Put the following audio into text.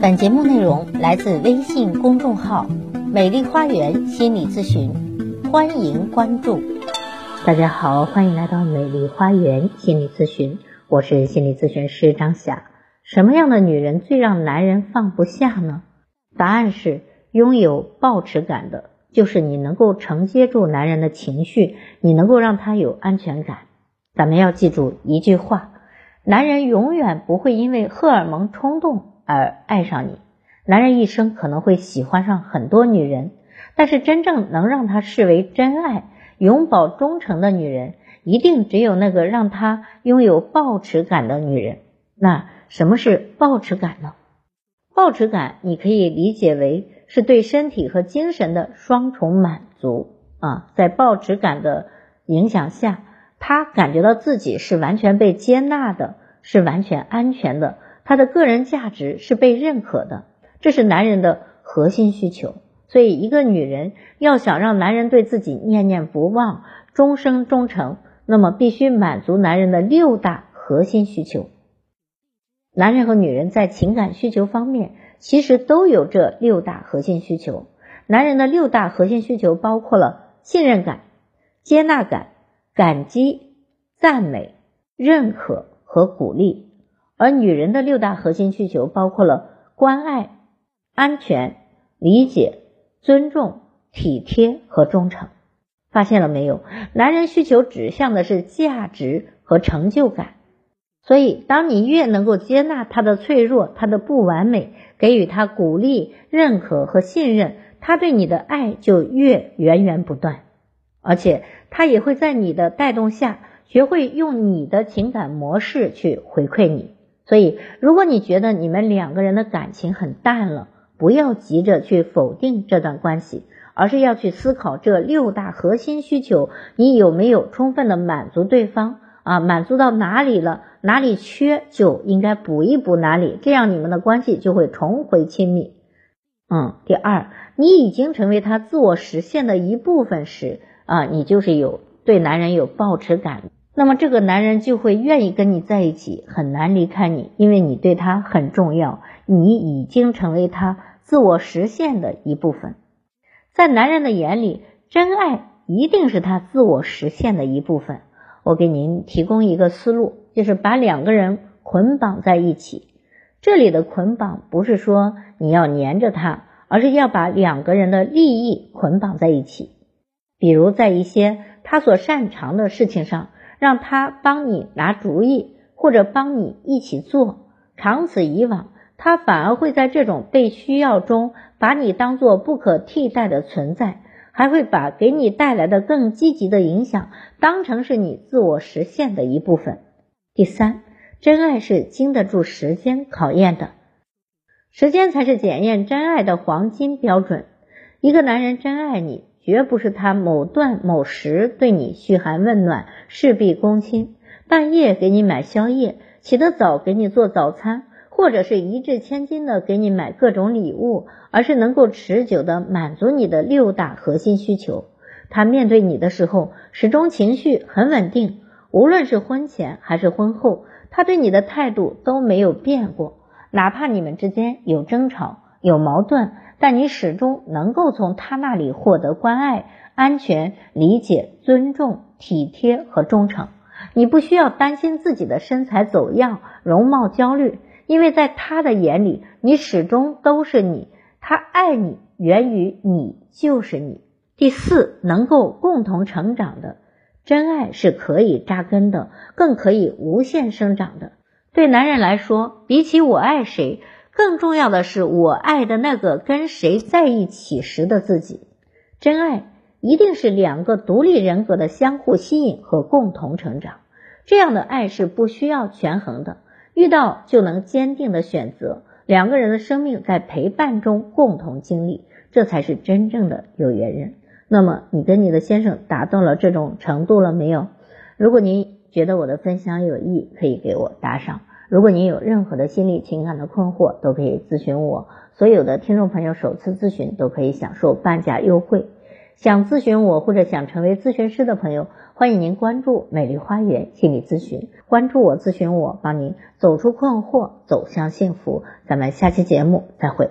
本节目内容来自微信公众号“美丽花园心理咨询”，欢迎关注。大家好，欢迎来到美丽花园心理咨询，我是心理咨询师张霞。什么样的女人最让男人放不下呢？答案是拥有抱持感的，就是你能够承接住男人的情绪，你能够让他有安全感。咱们要记住一句话：男人永远不会因为荷尔蒙冲动。而爱上你，男人一生可能会喜欢上很多女人，但是真正能让他视为真爱、永葆忠诚的女人，一定只有那个让他拥有抱持感的女人。那什么是抱持感呢？抱持感你可以理解为是对身体和精神的双重满足啊，在抱持感的影响下，他感觉到自己是完全被接纳的，是完全安全的。他的个人价值是被认可的，这是男人的核心需求。所以，一个女人要想让男人对自己念念不忘、终生忠诚，那么必须满足男人的六大核心需求。男人和女人在情感需求方面，其实都有这六大核心需求。男人的六大核心需求包括了信任感、接纳感、感激、赞美、认可和鼓励。而女人的六大核心需求包括了关爱、安全、理解、尊重、体贴和忠诚。发现了没有？男人需求指向的是价值和成就感。所以，当你越能够接纳他的脆弱、他的不完美，给予他鼓励、认可和信任，他对你的爱就越源源不断。而且，他也会在你的带动下，学会用你的情感模式去回馈你。所以，如果你觉得你们两个人的感情很淡了，不要急着去否定这段关系，而是要去思考这六大核心需求，你有没有充分的满足对方啊？满足到哪里了，哪里缺就应该补一补哪里，这样你们的关系就会重回亲密。嗯，第二，你已经成为他自我实现的一部分时啊，你就是有对男人有抱持感。那么这个男人就会愿意跟你在一起，很难离开你，因为你对他很重要，你已经成为他自我实现的一部分。在男人的眼里，真爱一定是他自我实现的一部分。我给您提供一个思路，就是把两个人捆绑在一起。这里的捆绑不是说你要黏着他，而是要把两个人的利益捆绑在一起。比如在一些他所擅长的事情上。让他帮你拿主意，或者帮你一起做，长此以往，他反而会在这种被需要中把你当做不可替代的存在，还会把给你带来的更积极的影响当成是你自我实现的一部分。第三，真爱是经得住时间考验的，时间才是检验真爱的黄金标准。一个男人真爱你。绝不是他某段某时对你嘘寒问暖、事必躬亲，半夜给你买宵夜，起得早给你做早餐，或者是一掷千金的给你买各种礼物，而是能够持久的满足你的六大核心需求。他面对你的时候，始终情绪很稳定，无论是婚前还是婚后，他对你的态度都没有变过，哪怕你们之间有争吵、有矛盾。但你始终能够从他那里获得关爱、安全、理解、尊重、体贴和忠诚。你不需要担心自己的身材走样、容貌焦虑，因为在他的眼里，你始终都是你。他爱你源于你就是你。第四，能够共同成长的真爱是可以扎根的，更可以无限生长的。对男人来说，比起我爱谁。更重要的是，我爱的那个跟谁在一起时的自己。真爱一定是两个独立人格的相互吸引和共同成长。这样的爱是不需要权衡的，遇到就能坚定的选择。两个人的生命在陪伴中共同经历，这才是真正的有缘人。那么，你跟你的先生达到了这种程度了没有？如果您觉得我的分享有益，可以给我打赏。如果您有任何的心理情感的困惑，都可以咨询我。所有的听众朋友首次咨询都可以享受半价优惠。想咨询我或者想成为咨询师的朋友，欢迎您关注美丽花园心理咨询，关注我，咨询我，帮您走出困惑，走向幸福。咱们下期节目再会。